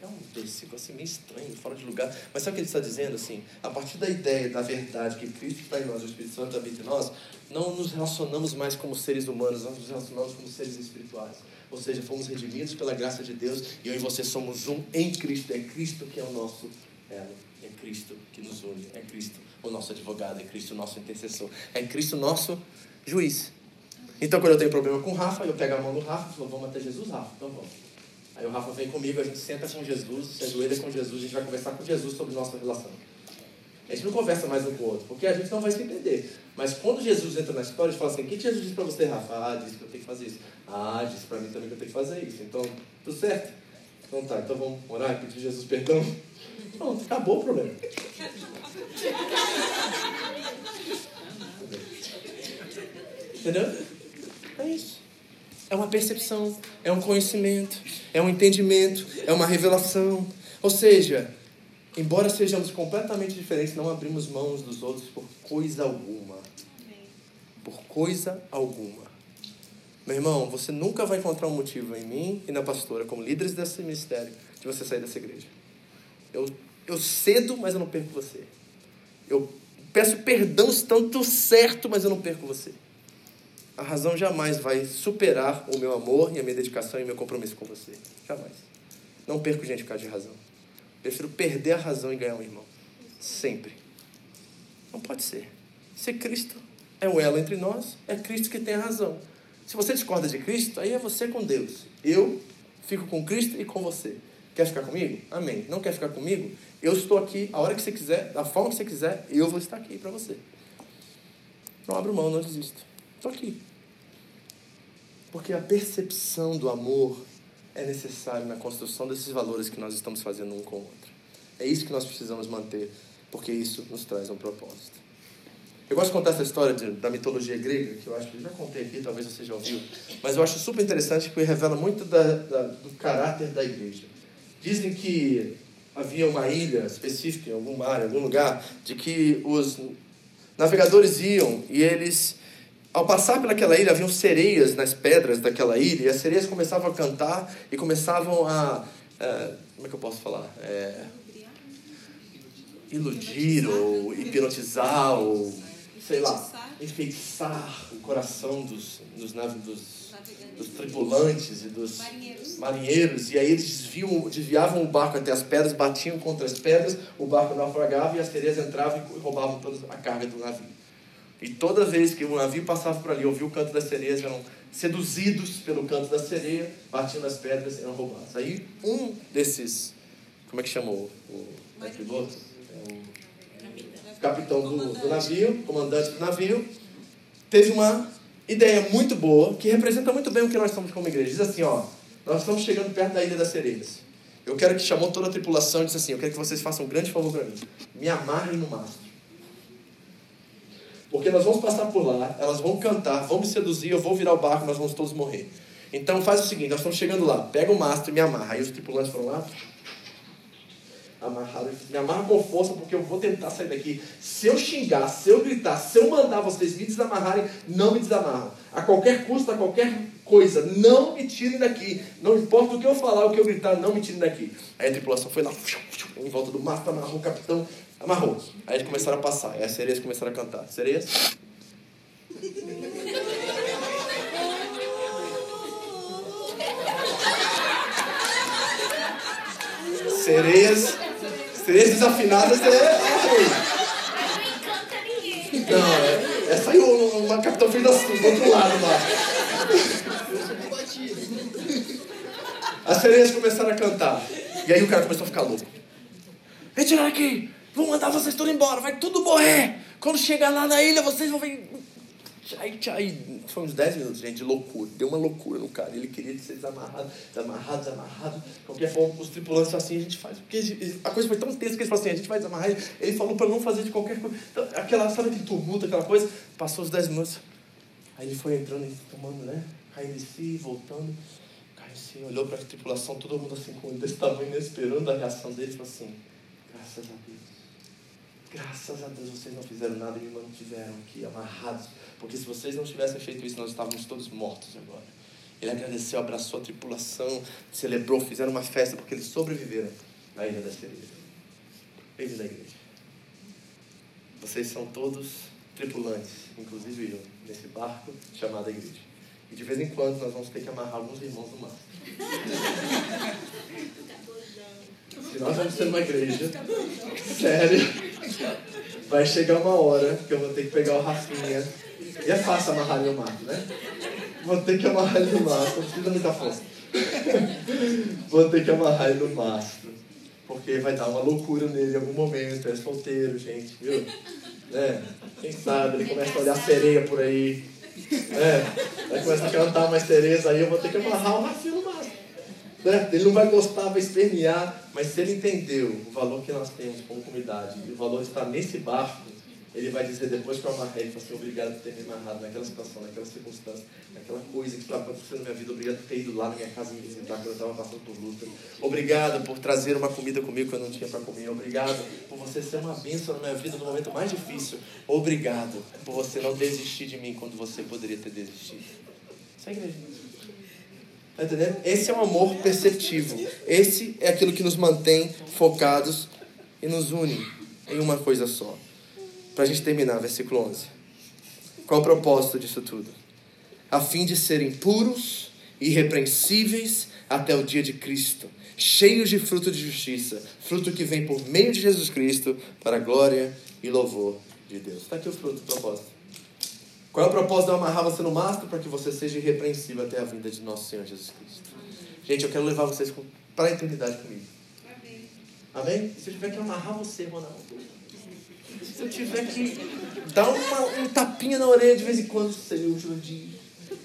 É um versículo assim meio estranho, fora de lugar. Mas sabe o que ele está dizendo assim? A partir da ideia, da verdade, que Cristo está em nós, o Espírito Santo habita em nós, não nos relacionamos mais como seres humanos, nós nos relacionamos como seres espirituais. Ou seja, fomos redimidos pela graça de Deus e eu e você somos um em Cristo. É Cristo que é o nosso elo. É Cristo que nos une. É Cristo o nosso advogado. É Cristo o nosso intercessor. É Cristo o nosso juiz. Então, quando eu tenho problema com o Rafa, eu pego a mão do Rafa e falo, vamos até Jesus, Rafa. Então vamos. Aí o Rafa vem comigo, a gente senta com Jesus, se ajoelha com Jesus, a gente vai conversar com Jesus sobre nossa relação. A gente não conversa mais um com o outro, porque a gente não vai se entender. Mas quando Jesus entra na história, a gente fala assim, o que Jesus disse para você, Rafa? Ah, disse que eu tenho que fazer isso. Ah, disse para mim também que eu tenho que fazer isso. Então, tudo certo? Então tá, então vamos orar e pedir Jesus perdão. Pronto, acabou o problema. Entendeu? É isso. É uma percepção, é um conhecimento, é um entendimento, é uma revelação. Ou seja, embora sejamos completamente diferentes, não abrimos mãos dos outros por coisa alguma. Por coisa alguma. Meu irmão, você nunca vai encontrar um motivo em mim e na pastora, como líderes desse ministério, de você sair dessa igreja. Eu, eu cedo, mas eu não perco você. Eu peço perdão estando certo, mas eu não perco você. A razão jamais vai superar o meu amor e a minha dedicação e meu compromisso com você. Jamais. Não perco gente por causa de razão. Prefiro perder a razão e ganhar um irmão. Sempre. Não pode ser. Se Cristo é o elo entre nós, é Cristo que tem a razão. Se você discorda de Cristo, aí é você com Deus. Eu fico com Cristo e com você. Quer ficar comigo? Amém. Não quer ficar comigo? Eu estou aqui a hora que você quiser, da forma que você quiser, eu vou estar aqui para você. Não abro mão, não desisto. Estou aqui. Porque a percepção do amor é necessária na construção desses valores que nós estamos fazendo um com o outro. É isso que nós precisamos manter, porque isso nos traz um propósito. Eu gosto de contar essa história de, da mitologia grega, que eu acho que eu já contei aqui, talvez você já ouviu, mas eu acho super interessante porque revela muito da, da, do caráter da igreja. Dizem que havia uma ilha específica, em algum mar, em algum lugar, de que os navegadores iam e eles, ao passar pelaquela ilha, haviam sereias nas pedras daquela ilha, e as sereias começavam a cantar e começavam a. eh, como é que eu posso falar? É, iludir ou hipnotizar ou, sei lá, enfeitiçar o coração dos, dos, dos, dos tripulantes e dos Marinheiros. marinheiros. E aí eles desviam, desviavam o barco até as pedras, batiam contra as pedras, o barco naufragava e as sereias entravam e roubavam toda a carga do navio. E toda vez que o navio passava por ali, ouvia o canto das sereias, eram seduzidos pelo canto da sereia, batiam nas pedras e eram roubados. Aí um desses, como é que chamou? O, é piloto? É o capitão do, do navio, comandante do navio, teve uma ideia muito boa, que representa muito bem o que nós somos como igreja. Diz assim, ó, nós estamos chegando perto da Ilha das Sereias. Eu quero que chamou toda a tripulação e disse assim, eu quero que vocês façam um grande favor para mim. Me amarrem no mastro. Porque nós vamos passar por lá, elas vão cantar, vão me seduzir, eu vou virar o barco, nós vamos todos morrer. Então faz o seguinte, nós estamos chegando lá, pega o mastro e me amarra. Aí os tripulantes foram lá, amarraram, me amarra com força porque eu vou tentar sair daqui. Se eu xingar, se eu gritar, se eu mandar vocês me desamarrarem, não me desamarram. A qualquer custo, a qualquer coisa, não me tirem daqui. Não importa o que eu falar, o que eu gritar, não me tirem daqui. Aí a tripulação foi lá, em volta do mastro, amarrou o capitão, amarrou. Aí eles começaram a passar, aí as sereias começaram a cantar. Sereias? Sereias, sereias desafinadas é, é não. Não, é, essa aí uma capitão fez assim, do outro lado lá. As sereias começaram a cantar. E aí o cara começou a ficar louco. Retirar aqui! Vou mandar vocês todos embora, vai tudo morrer! Quando chegar lá na ilha, vocês vão ver. Aí, aí, foi uns 10 minutos, gente, de loucura. Deu uma loucura no cara. Ele queria ser desamarrado, desamarrado, desamarrado. De qualquer forma, os tripulantes assim, a gente faz. Porque a coisa foi tão tensa que eles falaram assim, a gente vai desamarrar. ele. Falou para não fazer de qualquer coisa. Então, aquela, sabe aquele tumulto, aquela coisa? Passou os 10 minutos. Aí ele foi entrando e tomando, né? Caindo em si, voltando. Caiu em si, olhou para a tripulação, todo mundo assim, com desse tamanho, esperando a reação deles. Falou assim, graças a Deus. Graças a Deus vocês não fizeram nada e me mantiveram aqui amarrados. Porque se vocês não tivessem feito isso, nós estávamos todos mortos agora. Ele agradeceu, abraçou a tripulação, celebrou, fizeram uma festa porque eles sobreviveram na Ilha das Sereias. Bem-vindo à igreja. Vocês são todos tripulantes, inclusive eu, nesse barco chamado igreja. E de vez em quando nós vamos ter que amarrar alguns irmãos no mar. Se nós vamos ser uma igreja, sério, vai chegar uma hora que eu vou ter que pegar o Rafinha. E é fácil amarrar ele no mato, né? Vou ter que amarrar ele no não precisa muita força. Vou ter que amarrar ele no mastro. Porque vai dar uma loucura nele em algum momento, é solteiro, gente, viu? É, quem sabe, ele começa a olhar sereia por aí. É, vai começar a cantar mais sereias, aí eu vou ter que amarrar o Rafinha no mastro. Né? Ele não vai gostar, vai espernear, mas se ele entendeu o valor que nós temos como comunidade e o valor estar nesse barco, ele vai dizer depois eu amarrei, ele fala assim, obrigado por ter me amarrado naquela situação, naquela circunstância, naquela coisa que estava acontecendo na minha vida, obrigado por ter ido lá na minha casa me visitar quando eu estava passando por luta, obrigado por trazer uma comida comigo que eu não tinha para comer, obrigado por você ser uma bênção na minha vida no momento mais difícil, obrigado por você não desistir de mim quando você poderia ter desistido. Isso é igreja. Tá? Esse é um amor perceptivo. Esse é aquilo que nos mantém focados e nos une em uma coisa só. Para a gente terminar, versículo 11. Qual o propósito disso tudo? A fim de serem puros, irrepreensíveis até o dia de Cristo, cheios de fruto de justiça, fruto que vem por meio de Jesus Cristo para a glória e louvor de Deus. Está aqui o fruto, o propósito. Qual é o propósito de eu amarrar você no mastro? Para que você seja irrepreensível até a vinda de nosso Senhor Jesus Cristo. Gente, eu quero levar vocês para a eternidade comigo. Amém? E se eu tiver que amarrar você, Ronaldo? Se eu tiver que dar uma, um tapinha na orelha de vez em quando, Senhor, Jurandir.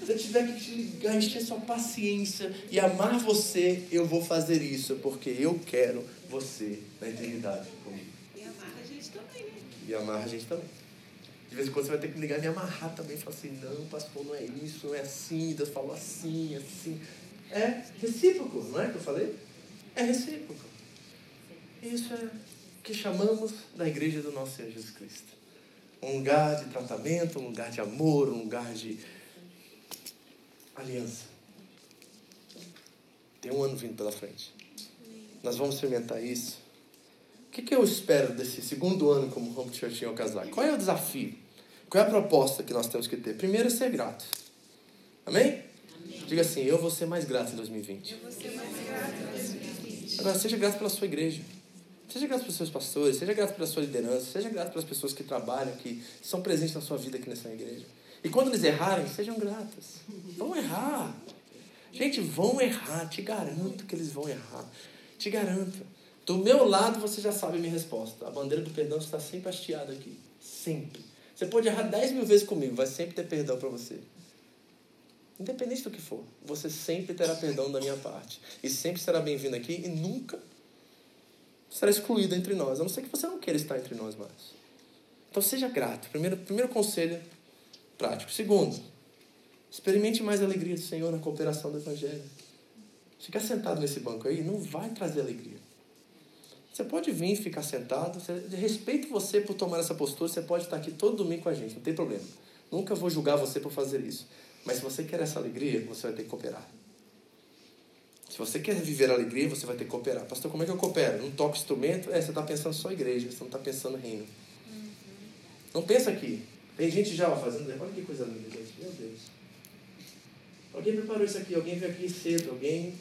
Se eu tiver que te ligar, encher sua paciência e amar você, eu vou fazer isso, porque eu quero você na eternidade comigo. E amarra a gente também, né? E amarra a gente também. De vez em quando você vai ter que ligar e me amarrar também. Falar assim, não, pastor, não é isso, não é assim, Deus falou assim, assim. É recíproco, não é que eu falei? É recíproco. Isso é o que chamamos da igreja do nosso Senhor Jesus Cristo. Um lugar de tratamento, um lugar de amor, um lugar de aliança. Tem um ano vindo pela frente. Nós vamos experimentar isso. que, que eu espero desse segundo ano como Home Church em Okazaki? Qual é o desafio? Qual é a proposta que nós temos que ter? Primeiro é ser grato. Amém? Amém. Diga assim, eu vou ser mais grato em 2020. Eu vou ser mais grato em 2020. Agora, seja grato pela sua igreja. Seja grato pelos seus pastores, seja grato pela sua liderança, seja grato pelas pessoas que trabalham, que são presentes na sua vida aqui nessa igreja. E quando eles errarem, sejam gratas. Vão errar. Gente, vão errar. Te garanto que eles vão errar. Te garanto. Do meu lado, você já sabe a minha resposta. A bandeira do perdão está sempre hasteada aqui. Sempre. Você pode errar 10 mil vezes comigo, vai sempre ter perdão para você. Independente do que for, você sempre terá perdão da minha parte. E sempre será bem-vindo aqui e nunca será excluído entre nós. A não ser que você não queira estar entre nós mais. Então seja grato. Primeiro, primeiro conselho prático. Segundo, experimente mais a alegria do Senhor na cooperação do Evangelho. Ficar sentado nesse banco aí não vai trazer alegria. Você pode vir ficar sentado. Respeito você por tomar essa postura. Você pode estar aqui todo domingo com a gente, não tem problema. Nunca vou julgar você por fazer isso. Mas se você quer essa alegria, você vai ter que cooperar. Se você quer viver a alegria, você vai ter que cooperar. Pastor, como é que eu coopero? Não toco instrumento? É, você está pensando só igreja, você não está pensando reino. Não pensa aqui. Tem gente já fazendo. Olha que coisa linda, gente. Meu Deus. Alguém preparou isso aqui, alguém veio aqui cedo, alguém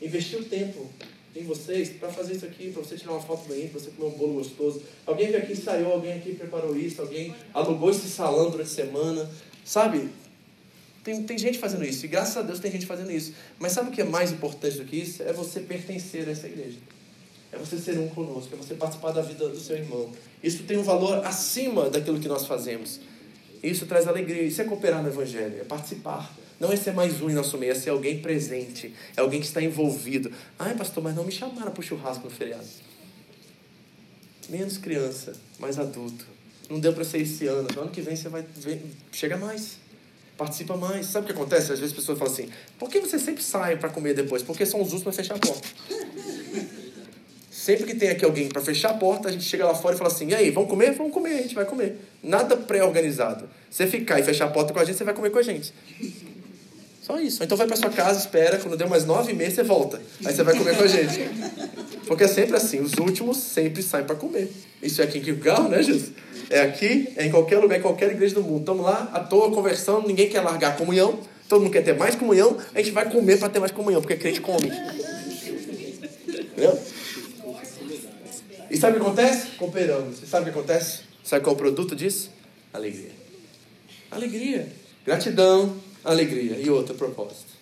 investiu tempo em vocês para fazer isso aqui, para você tirar uma foto bem, para você comer um bolo gostoso. Alguém aqui, ensaiou, alguém aqui preparou isso, alguém alugou esse salão durante a semana. Sabe? Tem, tem gente fazendo isso, e graças a Deus tem gente fazendo isso. Mas sabe o que é mais importante do que isso? É você pertencer a essa igreja. É você ser um conosco, é você participar da vida do seu irmão. Isso tem um valor acima daquilo que nós fazemos. Isso traz alegria. Isso é cooperar no Evangelho, é participar. Não é ser mais um em nosso meio, é ser alguém presente, é alguém que está envolvido. Ai, pastor, mas não me chamaram para o churrasco no feriado. Menos criança, mais adulto. Não deu para ser esse ano. No ano que vem você vai ver, chega mais. Participa mais. Sabe o que acontece? Às vezes as pessoas falam assim: por que você sempre sai para comer depois? Porque são os últimos para fechar a porta. Sempre que tem aqui alguém para fechar a porta, a gente chega lá fora e fala assim: e aí, vamos comer? Vamos comer, a gente vai comer. Nada pré-organizado. Você ficar e fechar a porta com a gente, você vai comer com a gente. Só isso. Então vai para sua casa, espera, quando deu mais nove meses, você volta. Aí você vai comer com a gente. Porque é sempre assim, os últimos sempre saem para comer. Isso é aqui em Gilgal, né, Jesus? É aqui, é em qualquer lugar, em qualquer igreja do mundo. Estamos lá, à toa, conversando, ninguém quer largar a comunhão, todo mundo quer ter mais comunhão, a gente vai comer para ter mais comunhão, porque crente come. Entendeu? E sabe o que acontece? Cooperamos. E sabe o que acontece? Sabe qual é o produto disso? Alegria. Alegria. Gratidão, alegria. E outro propósito.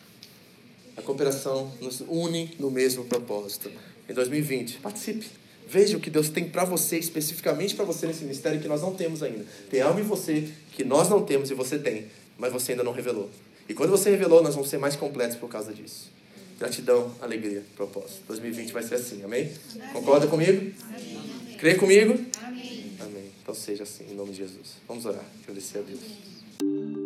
A cooperação nos une no mesmo propósito. Em 2020, participe. Veja o que Deus tem para você, especificamente para você nesse ministério que nós não temos ainda. Tem algo em você que nós não temos e você tem, mas você ainda não revelou. E quando você revelou, nós vamos ser mais completos por causa disso. Gratidão, alegria, propósito. 2020 vai ser assim, amém? amém. Concorda comigo? Amém. Crê comigo? Amém. Amém. Então seja assim, em nome de Jesus. Vamos orar, agradecer a Deus.